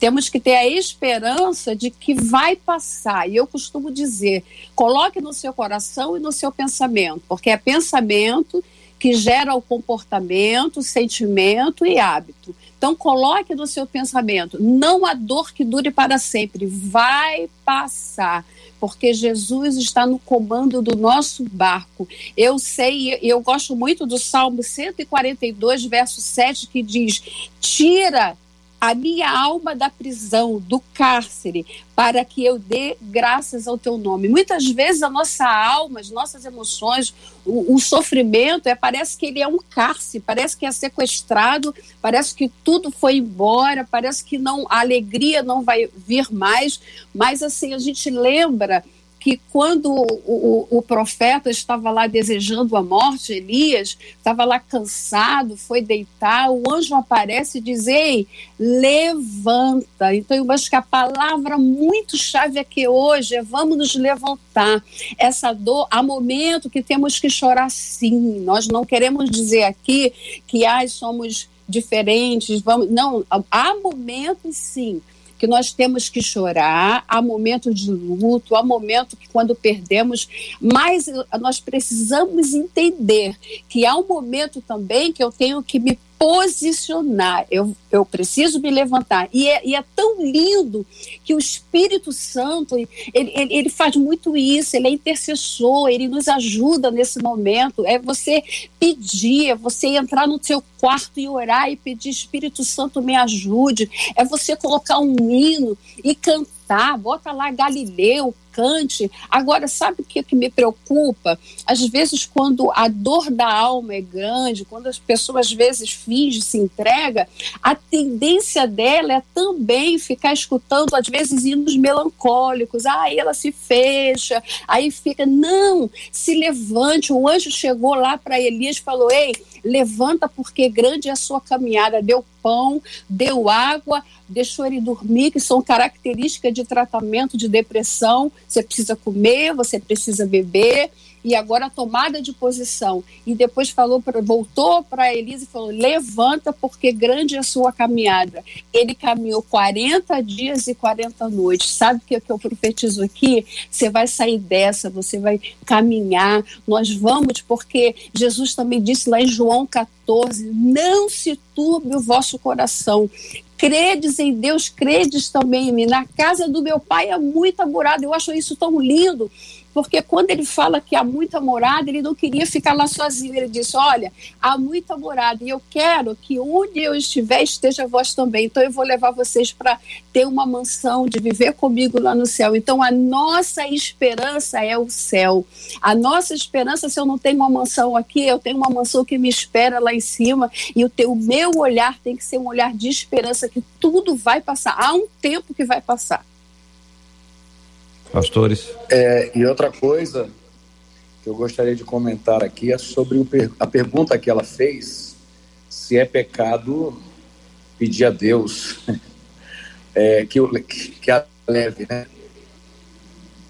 Temos que ter a esperança de que vai passar. E eu costumo dizer: coloque no seu coração e no seu pensamento, porque é pensamento que gera o comportamento, sentimento e hábito. Então, coloque no seu pensamento: não há dor que dure para sempre, vai passar, porque Jesus está no comando do nosso barco. Eu sei, eu gosto muito do Salmo 142, verso 7, que diz: tira a minha alma da prisão, do cárcere, para que eu dê graças ao teu nome. Muitas vezes a nossa alma, as nossas emoções, o, o, sofrimento, é, parece que ele é um cárcere, parece que é sequestrado, parece que tudo foi embora, parece que não a alegria não vai vir mais, mas assim, a gente lembra que quando o, o, o, profeta estava lá desejando a morte, Elias estava lá cansado, foi deitar, o anjo aparece e diz: Ei, levanta. Então, eu acho que a palavra muito chave aqui hoje é vamos nos levantar. Essa dor, há momento que temos que chorar sim. Nós não queremos dizer aqui que ai, somos diferentes, vamos. Não, há momentos sim que nós temos que chorar, há momentos de luto, há momentos que quando perdemos, mas nós precisamos entender que há um momento também que eu tenho que me posicionar. Eu, eu preciso me levantar. E é, e é tão lindo que o Espírito Santo, ele, ele, ele, faz muito isso, ele é intercessor, ele nos ajuda nesse momento. É você pedir, é você entrar no seu quarto e orar e pedir, Espírito Santo, me ajude. É você colocar um hino e cantar, bota lá Galileu, cante. Agora, sabe o que, que me preocupa? Às vezes, quando a dor da alma é grande, quando as pessoas às vezes fingem, se entrega, a tendência dela é também ficar escutando, às vezes, hinos melancólicos. Ah, ela se fecha, aí fica. Não, se levante. O anjo chegou lá para Elias e falou: Ei, levanta porque grande é a sua caminhada. Deu pão, deu água, deixou ele dormir, que são características de tratamento de depressão. Você precisa comer, você precisa beber e agora a tomada de posição. E depois falou pra, voltou para Elisa e falou: levanta, porque grande é a sua caminhada. Ele caminhou 40 dias e 40 noites. Sabe o que, que eu profetizo aqui? Você vai sair dessa, você vai caminhar, nós vamos, porque Jesus também disse lá em João 14: não se turbe o vosso coração credes em Deus, credes também em mim. Na casa do meu pai é muita morada. Eu acho isso tão lindo porque quando ele fala que há muita morada, ele não queria ficar lá sozinho. Ele disse: Olha, há muita morada e eu quero que onde eu estiver esteja vós também. Então eu vou levar vocês para ter uma mansão, de viver comigo lá no céu. Então a nossa esperança é o céu. A nossa esperança, se eu não tenho uma mansão aqui, eu tenho uma mansão que me espera lá em cima. E o, teu, meu olhar tem que ser um olhar de esperança, que tudo vai passar. Há um tempo que vai passar. Pastores. É, e outra coisa que eu gostaria de comentar aqui é sobre a pergunta que ela fez: se é pecado pedir a Deus é, que, que a leve, né?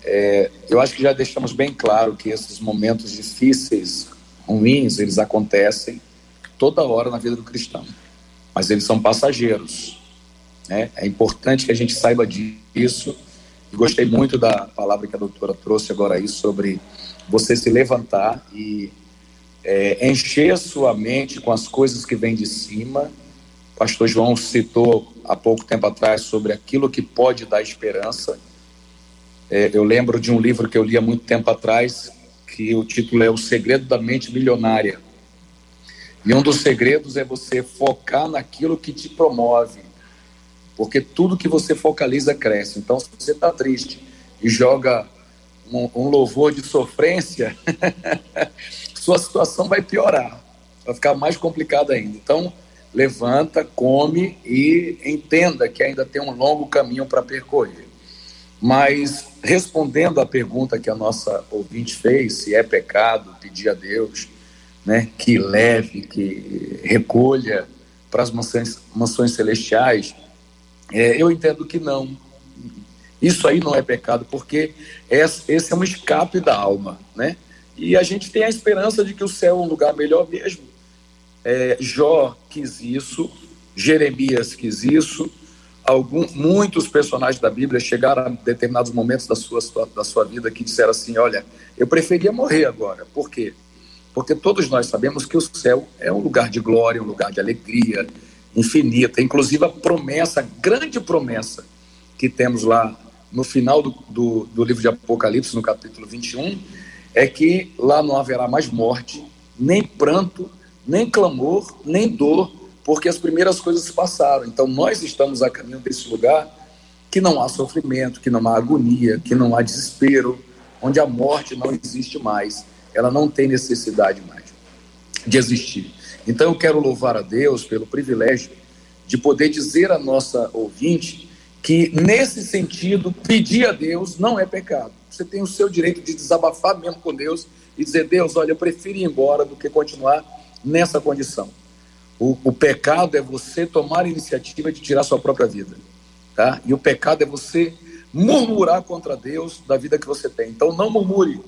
É, eu acho que já deixamos bem claro que esses momentos difíceis, ruins, eles acontecem toda hora na vida do cristão, mas eles são passageiros. Né? É importante que a gente saiba disso Gostei muito da palavra que a doutora trouxe agora aí sobre você se levantar e é, encher a sua mente com as coisas que vêm de cima. O pastor João citou há pouco tempo atrás sobre aquilo que pode dar esperança. É, eu lembro de um livro que eu li há muito tempo atrás, que o título é O Segredo da Mente Milionária. E um dos segredos é você focar naquilo que te promove porque tudo que você focaliza cresce. Então, se você está triste e joga um, um louvor de sofrência, sua situação vai piorar, vai ficar mais complicada ainda. Então, levanta, come e entenda que ainda tem um longo caminho para percorrer. Mas, respondendo à pergunta que a nossa ouvinte fez, se é pecado pedir a Deus né, que leve, que recolha para as mansões, mansões celestiais, é, eu entendo que não. Isso aí não é pecado, porque esse é um escape da alma, né? E a gente tem a esperança de que o céu é um lugar melhor mesmo. É, Jó quis isso, Jeremias quis isso, algum, muitos personagens da Bíblia chegaram a determinados momentos da sua, da sua vida que disseram assim: Olha, eu preferia morrer agora. Por quê? Porque todos nós sabemos que o céu é um lugar de glória, um lugar de alegria, infinita. Inclusive a promessa, a grande promessa que temos lá no final do, do, do, livro de Apocalipse, no capítulo 21, é que lá não haverá mais morte, nem pranto, nem clamor, nem dor, porque as primeiras coisas se passaram. Então nós estamos a caminho desse lugar que não há sofrimento, que não há agonia, que não há desespero, onde a morte não existe mais. Ela não tem necessidade mais de existir. Então eu quero louvar a Deus pelo privilégio de poder dizer à nossa ouvinte que, nesse sentido, pedir a Deus não é pecado. Você tem o seu direito de desabafar mesmo com Deus e dizer: Deus, olha, eu prefiro ir embora do que continuar nessa condição. O, o pecado é você tomar a iniciativa de tirar sua própria vida. Tá? E o pecado é você murmurar contra Deus da vida que você tem. Então não murmure,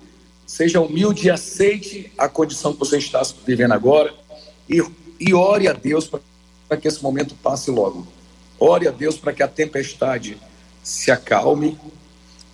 seja humilde e aceite a condição que você está vivendo agora e, e ore a Deus para que esse momento passe logo. Ore a Deus para que a tempestade se acalme,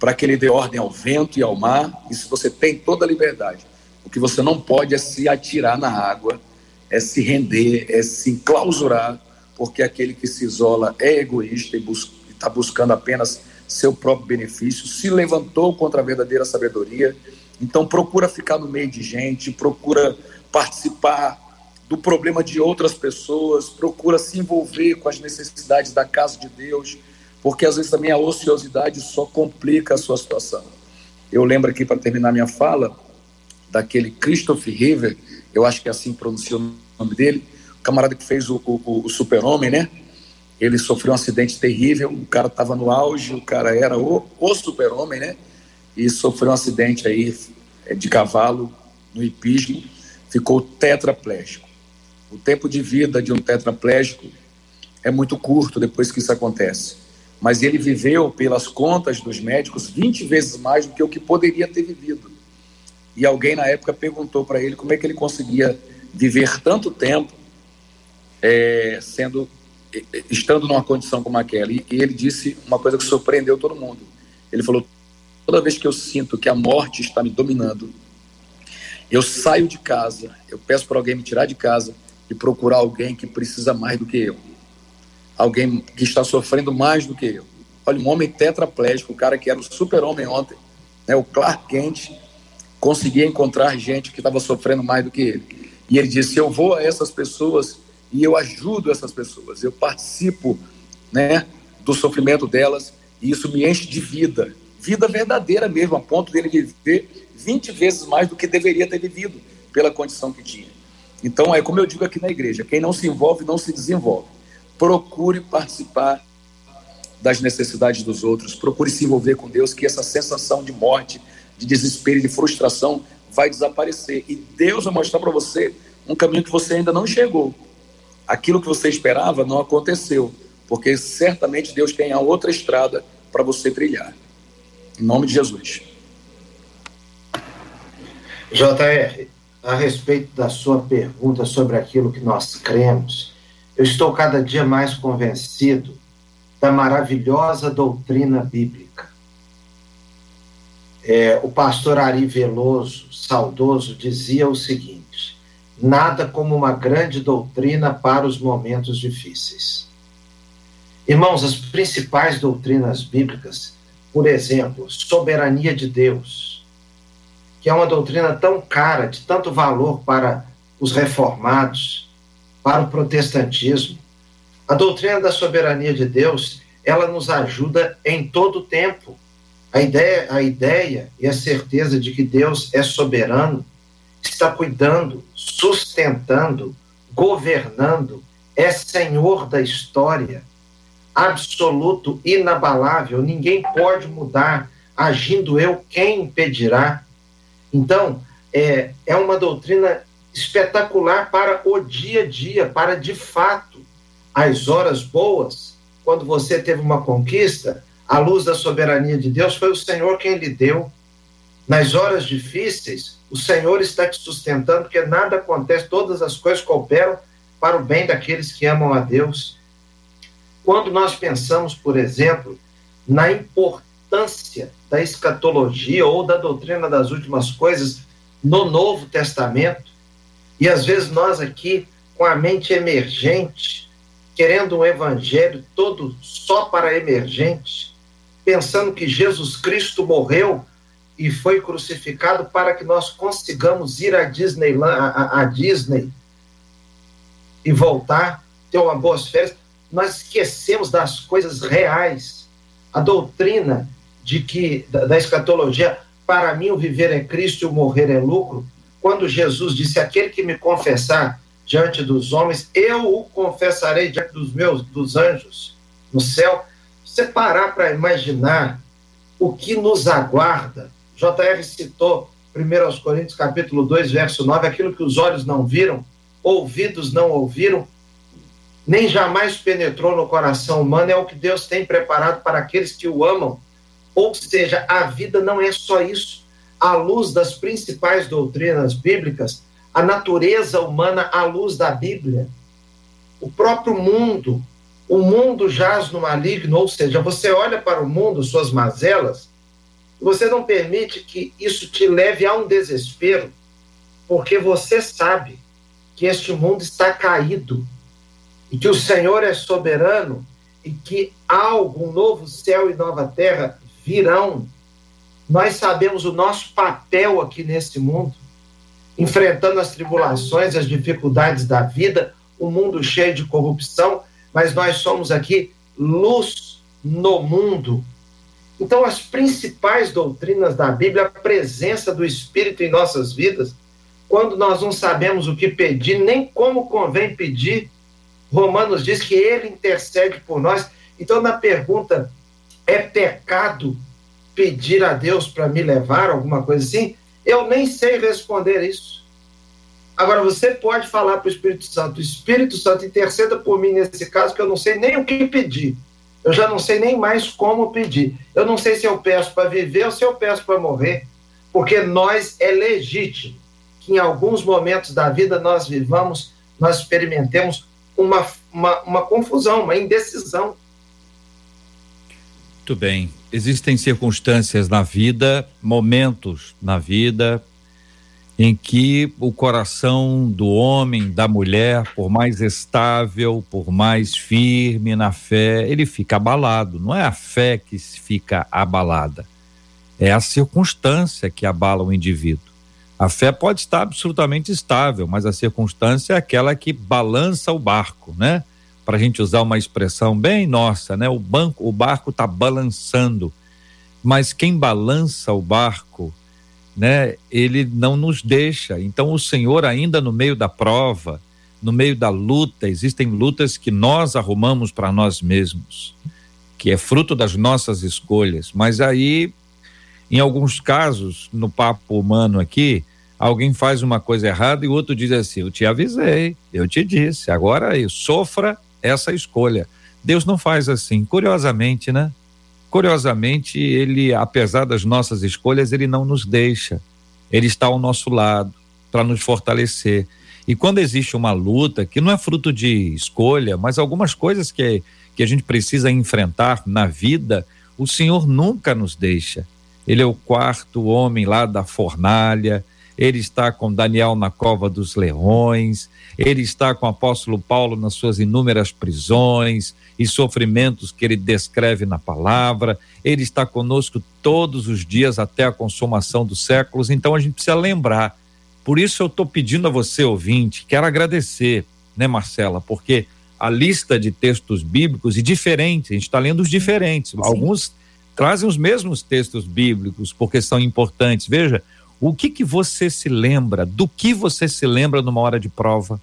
para que Ele dê ordem ao vento e ao mar. Se você tem toda a liberdade, o que você não pode é se atirar na água é se render, é se enclausurar, porque aquele que se isola é egoísta e está buscando apenas seu próprio benefício, se levantou contra a verdadeira sabedoria. Então procura ficar no meio de gente, procura participar do problema de outras pessoas, procura se envolver com as necessidades da casa de Deus, porque às vezes também a ociosidade só complica a sua situação. Eu lembro aqui, para terminar minha fala, daquele Christopher River, eu acho que é assim pronuncia o nome dele, o camarada que fez o, o, o Super-Homem, né? Ele sofreu um acidente terrível, o cara estava no auge, o cara era o, o Super-Homem, né? E sofreu um acidente aí é, de cavalo no hipismo, ficou tetraplégico. O tempo de vida de um tetraplégico é muito curto depois que isso acontece. Mas ele viveu, pelas contas dos médicos, 20 vezes mais do que o que poderia ter vivido. E alguém na época perguntou para ele como é que ele conseguia viver tanto tempo é, sendo estando numa condição como aquela. E ele disse uma coisa que surpreendeu todo mundo. Ele falou: toda vez que eu sinto que a morte está me dominando, eu saio de casa, eu peço para alguém me tirar de casa e procurar alguém que precisa mais do que eu. Alguém que está sofrendo mais do que eu. Olha, um homem tetraplégico, o cara que era o super-homem ontem, né, o Clark Kent, conseguia encontrar gente que estava sofrendo mais do que ele. E ele disse: Eu vou a essas pessoas e eu ajudo essas pessoas, eu participo né, do sofrimento delas e isso me enche de vida, vida verdadeira mesmo, a ponto dele viver 20 vezes mais do que deveria ter vivido pela condição que tinha. Então, é como eu digo aqui na igreja: quem não se envolve, não se desenvolve. Procure participar das necessidades dos outros, procure se envolver com Deus, que essa sensação de morte, de desespero e de frustração vai desaparecer. E Deus vai mostrar para você um caminho que você ainda não chegou. Aquilo que você esperava não aconteceu, porque certamente Deus tem a outra estrada para você trilhar. Em nome de Jesus. JR, a respeito da sua pergunta sobre aquilo que nós cremos, eu estou cada dia mais convencido da maravilhosa doutrina bíblica. É, o pastor Ari Veloso, saudoso, dizia o seguinte: nada como uma grande doutrina para os momentos difíceis. Irmãos, as principais doutrinas bíblicas, por exemplo, soberania de Deus, que é uma doutrina tão cara, de tanto valor para os reformados, para o protestantismo. A doutrina da soberania de Deus, ela nos ajuda em todo o tempo. A ideia, a ideia e a certeza de que Deus é soberano, está cuidando, sustentando, governando, é senhor da história, absoluto, inabalável, ninguém pode mudar. Agindo eu, quem impedirá? Então, é, é uma doutrina espetacular para o dia a dia, para de fato as horas boas, quando você teve uma conquista, a luz da soberania de Deus foi o Senhor quem lhe deu. Nas horas difíceis, o Senhor está te sustentando, porque nada acontece, todas as coisas cooperam para o bem daqueles que amam a Deus. Quando nós pensamos, por exemplo, na importância importância da escatologia ou da doutrina das últimas coisas no Novo Testamento. E às vezes nós aqui, com a mente emergente, querendo um evangelho todo só para emergente, pensando que Jesus Cristo morreu e foi crucificado para que nós consigamos ir a Disney, a Disney e voltar, ter uma boas férias. Nós esquecemos das coisas reais. A doutrina de que da, da escatologia, para mim o viver é Cristo e o morrer é lucro, quando Jesus disse: aquele que me confessar diante dos homens, eu o confessarei diante dos meus dos anjos no céu. Você parar para imaginar o que nos aguarda. JR citou 1 Coríntios capítulo 2, verso 9, aquilo que os olhos não viram, ouvidos não ouviram, nem jamais penetrou no coração humano, é o que Deus tem preparado para aqueles que o amam. Ou seja, a vida não é só isso. À luz das principais doutrinas bíblicas, a natureza humana à luz da Bíblia, o próprio mundo, o mundo jaz no maligno, ou seja, você olha para o mundo, suas mazelas, você não permite que isso te leve a um desespero, porque você sabe que este mundo está caído e que o Senhor é soberano e que algo, um novo céu e nova terra virão. Nós sabemos o nosso papel aqui nesse mundo, enfrentando as tribulações, as dificuldades da vida, o um mundo cheio de corrupção, mas nós somos aqui luz no mundo. Então, as principais doutrinas da Bíblia, a presença do Espírito em nossas vidas, quando nós não sabemos o que pedir, nem como convém pedir, Romanos diz que ele intercede por nós. Então, na pergunta, é pecado pedir a Deus para me levar, alguma coisa assim? Eu nem sei responder isso. Agora, você pode falar para o Espírito Santo: Espírito Santo, interceda por mim nesse caso, que eu não sei nem o que pedir. Eu já não sei nem mais como pedir. Eu não sei se eu peço para viver ou se eu peço para morrer, porque nós é legítimo que em alguns momentos da vida nós vivamos, nós experimentemos uma, uma, uma confusão, uma indecisão. Muito bem. Existem circunstâncias na vida, momentos na vida, em que o coração do homem, da mulher, por mais estável, por mais firme na fé, ele fica abalado. Não é a fé que fica abalada, é a circunstância que abala o indivíduo. A fé pode estar absolutamente estável, mas a circunstância é aquela que balança o barco, né? Para a gente usar uma expressão bem nossa, né? O banco, o barco está balançando, mas quem balança o barco né, ele não nos deixa. Então, o Senhor, ainda no meio da prova, no meio da luta, existem lutas que nós arrumamos para nós mesmos, que é fruto das nossas escolhas. Mas aí, em alguns casos, no papo humano aqui, alguém faz uma coisa errada e o outro diz assim: Eu te avisei, eu te disse, agora aí, sofra essa escolha. Deus não faz assim, curiosamente, né? Curiosamente, ele, apesar das nossas escolhas, ele não nos deixa. Ele está ao nosso lado para nos fortalecer. E quando existe uma luta que não é fruto de escolha, mas algumas coisas que, que a gente precisa enfrentar na vida, o Senhor nunca nos deixa. Ele é o quarto homem lá da fornalha, ele está com Daniel na cova dos leões, ele está com o apóstolo Paulo nas suas inúmeras prisões e sofrimentos que ele descreve na palavra, ele está conosco todos os dias até a consumação dos séculos, então a gente precisa lembrar. Por isso eu estou pedindo a você, ouvinte, quero agradecer, né, Marcela, porque a lista de textos bíblicos e diferentes, a gente está lendo os diferentes, Sim. alguns trazem os mesmos textos bíblicos porque são importantes. Veja, o que que você se lembra? Do que você se lembra numa hora de prova?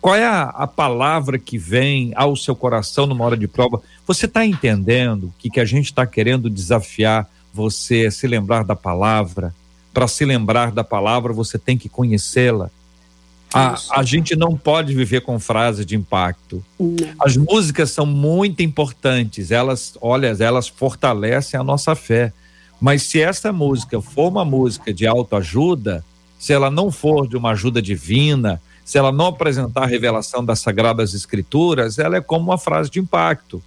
Qual é a, a palavra que vem ao seu coração numa hora de prova? Você está entendendo o que, que a gente está querendo desafiar você a se lembrar da palavra? Para se lembrar da palavra, você tem que conhecê-la. A, a, gente não pode viver com frases de impacto. As músicas são muito importantes, elas, olha, elas fortalecem a nossa fé. Mas se essa música for uma música de autoajuda, se ela não for de uma ajuda divina, se ela não apresentar a revelação das Sagradas Escrituras, ela é como uma frase de impacto.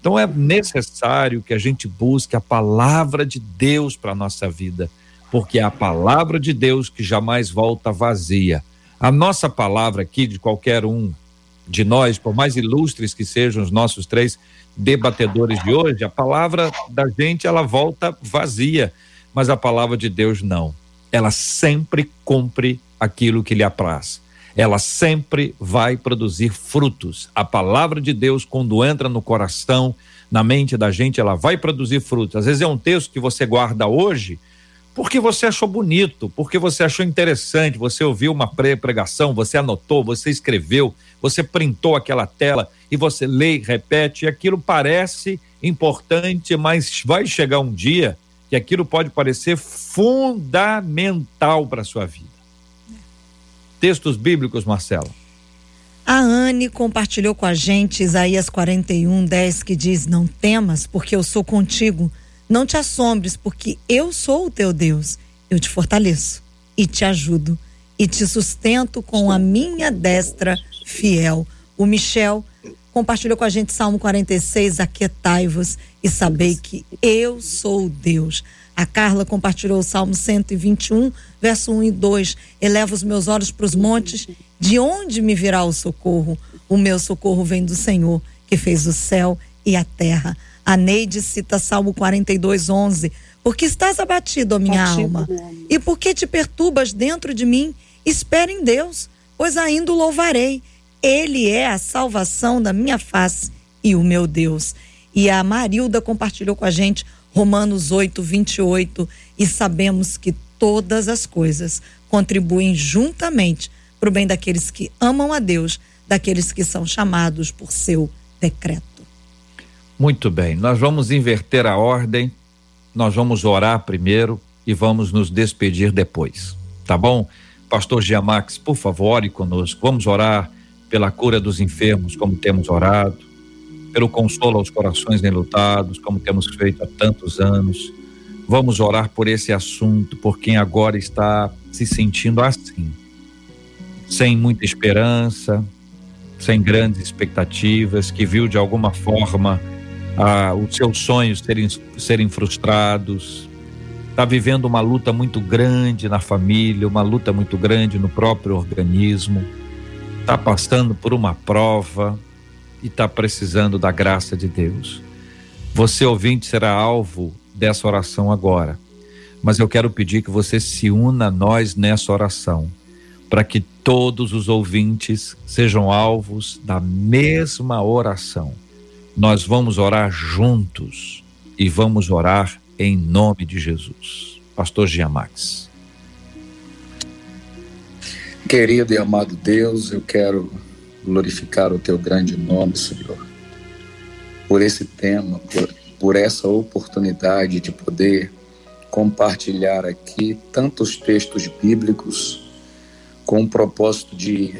Então é necessário que a gente busque a palavra de Deus para a nossa vida, porque é a palavra de Deus que jamais volta vazia. A nossa palavra aqui, de qualquer um de nós, por mais ilustres que sejam os nossos três debatedores de hoje, a palavra da gente ela volta vazia, mas a palavra de Deus não. Ela sempre cumpre aquilo que lhe apraz. Ela sempre vai produzir frutos. A palavra de Deus, quando entra no coração, na mente da gente, ela vai produzir frutos. Às vezes é um texto que você guarda hoje, porque você achou bonito, porque você achou interessante, você ouviu uma pregação, você anotou, você escreveu, você printou aquela tela e você lê repete, e aquilo parece importante, mas vai chegar um dia que aquilo pode parecer fundamental para a sua vida. Textos bíblicos, Marcelo. A Anne compartilhou com a gente Isaías 41, 10, que diz: Não temas, porque eu sou contigo não te assombres, porque eu sou o teu Deus. Eu te fortaleço e te ajudo e te sustento com a minha destra fiel. O Michel compartilhou com a gente Salmo 46, aquietai-vos e sabei que eu sou Deus. A Carla compartilhou o Salmo 121, verso 1 e 2. Eleva os meus olhos para os montes, de onde me virá o socorro? O meu socorro vem do Senhor, que fez o céu e a terra. A Neide cita Salmo 42, 11. Porque estás abatido, ó minha alma, e porque te perturbas dentro de mim? Espere em Deus, pois ainda o louvarei. Ele é a salvação da minha face e o meu Deus. E a Marilda compartilhou com a gente Romanos 8, 28. E sabemos que todas as coisas contribuem juntamente para o bem daqueles que amam a Deus, daqueles que são chamados por seu decreto. Muito bem, nós vamos inverter a ordem, nós vamos orar primeiro e vamos nos despedir depois, tá bom? Pastor Giamax, por favor, ore conosco. Vamos orar pela cura dos enfermos, como temos orado, pelo consolo aos corações enlutados, como temos feito há tantos anos. Vamos orar por esse assunto, por quem agora está se sentindo assim, sem muita esperança, sem grandes expectativas, que viu de alguma forma ah, os seus sonhos serem, serem frustrados, está vivendo uma luta muito grande na família, uma luta muito grande no próprio organismo, está passando por uma prova e está precisando da graça de Deus. Você, ouvinte, será alvo dessa oração agora, mas eu quero pedir que você se una a nós nessa oração, para que todos os ouvintes sejam alvos da mesma oração nós vamos orar juntos e vamos orar em nome de Jesus. Pastor Giamax. Querido e amado Deus, eu quero glorificar o teu grande nome, Senhor, por esse tema, por, por essa oportunidade de poder compartilhar aqui tantos textos bíblicos com o propósito de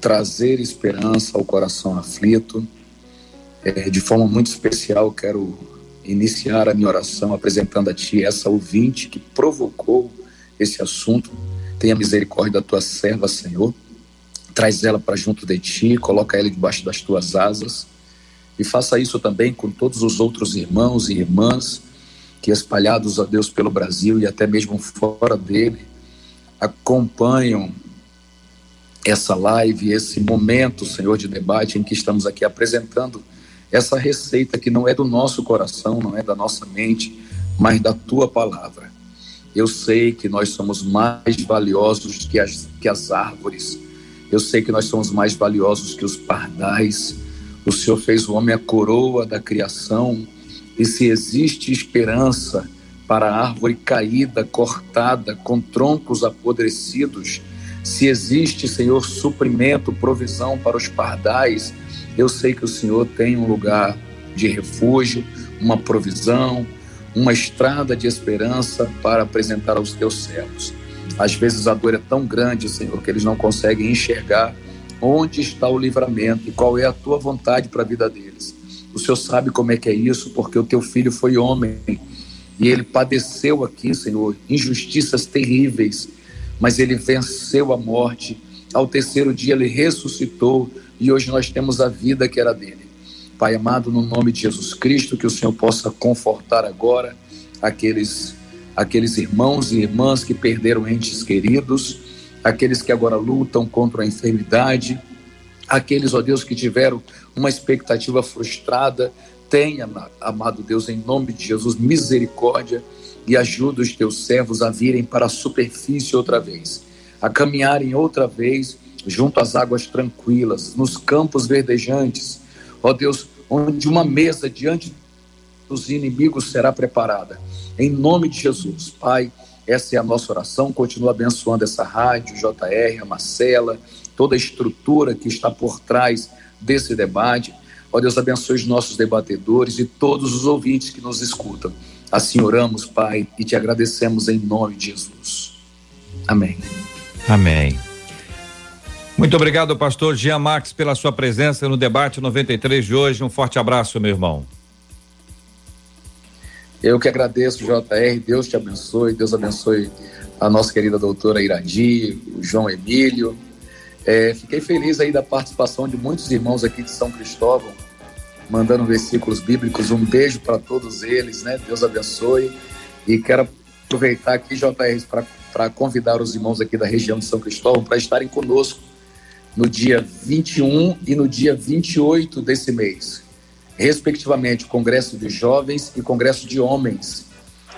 trazer esperança ao coração aflito é, de forma muito especial, quero iniciar a minha oração apresentando a Ti essa ouvinte que provocou esse assunto. Tenha misericórdia da Tua serva, Senhor. Traz ela para junto de Ti, coloca ela debaixo das Tuas asas. E faça isso também com todos os outros irmãos e irmãs que, espalhados, a Deus, pelo Brasil e até mesmo fora dele, acompanham essa live, esse momento, Senhor, de debate em que estamos aqui apresentando essa receita que não é do nosso coração, não é da nossa mente, mas da tua palavra. Eu sei que nós somos mais valiosos que as, que as árvores. Eu sei que nós somos mais valiosos que os pardais. O Senhor fez o homem a coroa da criação. E se existe esperança para a árvore caída, cortada, com troncos apodrecidos, se existe, Senhor, suprimento, provisão para os pardais, eu sei que o Senhor tem um lugar de refúgio, uma provisão, uma estrada de esperança para apresentar aos teus servos. Às vezes a dor é tão grande, Senhor, que eles não conseguem enxergar onde está o livramento e qual é a tua vontade para a vida deles. O Senhor sabe como é que é isso, porque o teu filho foi homem e ele padeceu aqui, Senhor, injustiças terríveis, mas ele venceu a morte. Ao terceiro dia ele ressuscitou e hoje nós temos a vida que era dele. Pai amado, no nome de Jesus Cristo, que o Senhor possa confortar agora aqueles, aqueles irmãos e irmãs que perderam entes queridos, aqueles que agora lutam contra a enfermidade, aqueles, ó Deus, que tiveram uma expectativa frustrada. Tenha, amado Deus, em nome de Jesus, misericórdia e ajuda os teus servos a virem para a superfície outra vez, a caminharem outra vez junto às águas tranquilas, nos campos verdejantes, ó Deus, onde uma mesa diante dos inimigos será preparada. Em nome de Jesus, Pai, essa é a nossa oração. Continua abençoando essa rádio, JR, a Marcela, toda a estrutura que está por trás desse debate. Ó Deus, abençoe os nossos debatedores e todos os ouvintes que nos escutam. Assim oramos, Pai, e te agradecemos em nome de Jesus. Amém. Amém. Muito obrigado, pastor Jean Max, pela sua presença no debate 93 de hoje. Um forte abraço, meu irmão. Eu que agradeço, JR. Deus te abençoe. Deus abençoe a nossa querida doutora Iradi, o João Emílio. É, fiquei feliz aí da participação de muitos irmãos aqui de São Cristóvão, mandando versículos bíblicos. Um beijo para todos eles, né? Deus abençoe. E quero aproveitar aqui, JR, para convidar os irmãos aqui da região de São Cristóvão para estarem conosco no dia 21 e no dia 28 desse mês, respectivamente, Congresso de Jovens e Congresso de Homens.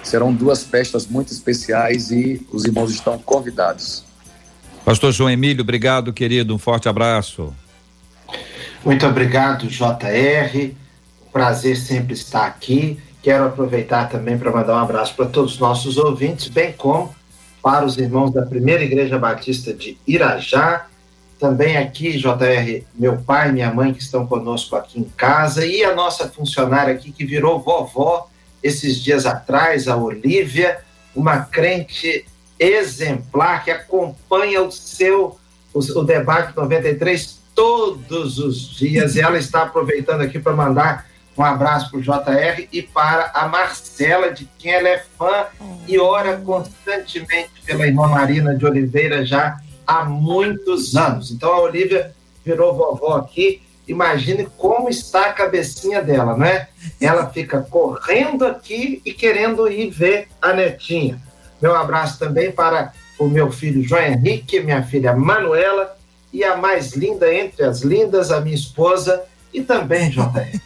Serão duas festas muito especiais e os irmãos estão convidados. Pastor João Emílio, obrigado, querido. Um forte abraço. Muito obrigado, JR. Prazer sempre estar aqui. Quero aproveitar também para mandar um abraço para todos os nossos ouvintes, bem como para os irmãos da Primeira Igreja Batista de Irajá, também aqui, JR, meu pai e minha mãe que estão conosco aqui em casa, e a nossa funcionária aqui que virou vovó esses dias atrás, a Olívia, uma crente exemplar que acompanha o seu o, o debate 93 todos os dias, e ela está aproveitando aqui para mandar um abraço para o JR e para a Marcela, de quem ela é fã e ora constantemente pela irmã Marina de Oliveira já há muitos anos. Então a Olivia virou vovó aqui. Imagine como está a cabecinha dela, né? Ela fica correndo aqui e querendo ir ver a netinha. Meu abraço também para o meu filho João Henrique, minha filha Manuela e a mais linda entre as lindas, a minha esposa e também JR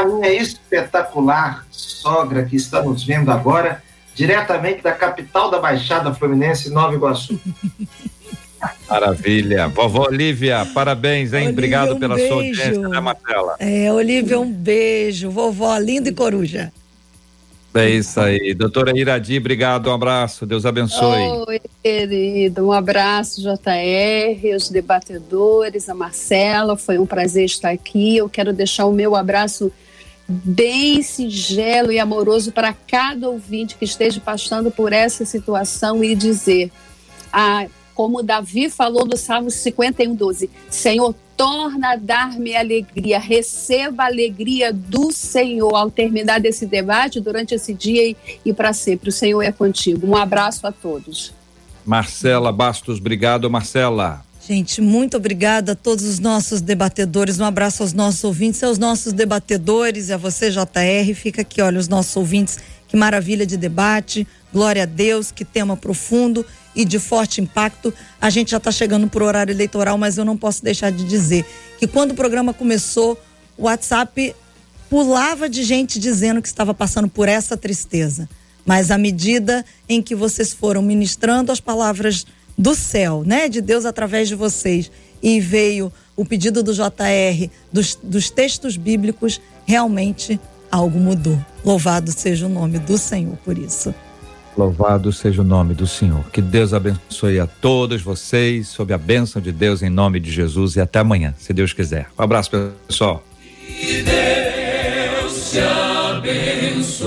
a minha espetacular sogra que está nos vendo agora, diretamente da capital da Baixada Fluminense, Nova Iguaçu. Maravilha. Vovó Olivia, parabéns, hein? Olivia, Obrigado um pela beijo. sua audiência, né, Marcela? É, Olivia, um beijo. Vovó, linda e coruja. É isso aí. Doutora Iradi, obrigado, um abraço, Deus abençoe. Oi, querido, um abraço, JR, os debatedores, a Marcela, foi um prazer estar aqui. Eu quero deixar o meu abraço bem singelo e amoroso para cada ouvinte que esteja passando por essa situação e dizer, ah, como Davi falou no Salmo 51, 12, Senhor, torna a dar-me alegria, receba a alegria do Senhor ao terminar desse debate durante esse dia e, e para sempre. O Senhor é contigo. Um abraço a todos. Marcela Bastos, obrigado, Marcela. Gente, muito obrigada a todos os nossos debatedores. Um abraço aos nossos ouvintes, aos nossos debatedores e a você, JR. Fica aqui, olha, os nossos ouvintes. Que maravilha de debate. Glória a Deus, que tema profundo e de forte impacto. A gente já está chegando para o horário eleitoral, mas eu não posso deixar de dizer que quando o programa começou, o WhatsApp pulava de gente dizendo que estava passando por essa tristeza. Mas à medida em que vocês foram ministrando as palavras do céu, né? De Deus através de vocês. E veio o pedido do JR, dos, dos textos bíblicos, realmente algo mudou. Louvado seja o nome do Senhor por isso. Louvado seja o nome do Senhor. Que Deus abençoe a todos vocês, sob a bênção de Deus, em nome de Jesus, e até amanhã, se Deus quiser. Um abraço, pessoal. Que Deus te abençoe.